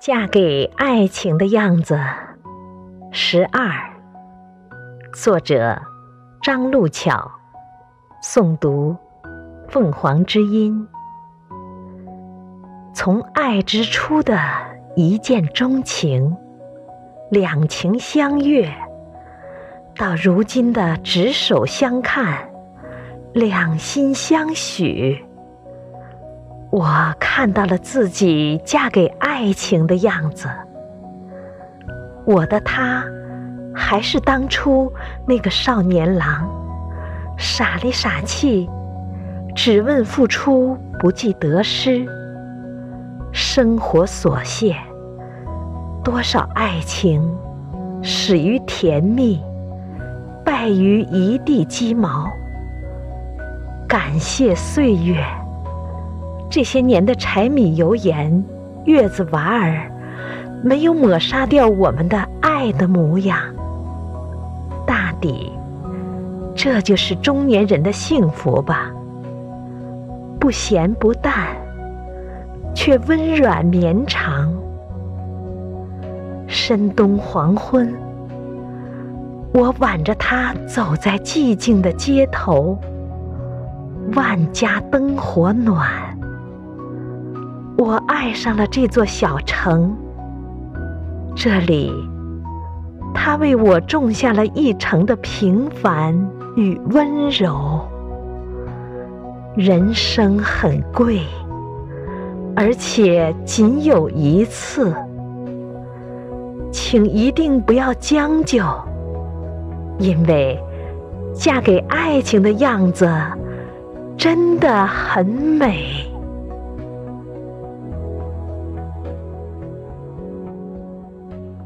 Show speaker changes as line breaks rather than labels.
嫁给爱情的样子，十二。作者：张路巧，诵读：凤凰之音。从爱之初的一见钟情、两情相悦，到如今的执手相看、两心相许。我看到了自己嫁给爱情的样子，我的他还是当初那个少年郎，傻里傻气，只问付出不计得失。生活琐屑，多少爱情始于甜蜜，败于一地鸡毛。感谢岁月。这些年的柴米油盐、月子娃儿，没有抹杀掉我们的爱的模样。大抵，这就是中年人的幸福吧。不咸不淡，却温软绵长。深冬黄昏，我挽着他走在寂静的街头，万家灯火暖。我爱上了这座小城，这里，他为我种下了一城的平凡与温柔。人生很贵，而且仅有一次，请一定不要将就，因为嫁给爱情的样子真的很美。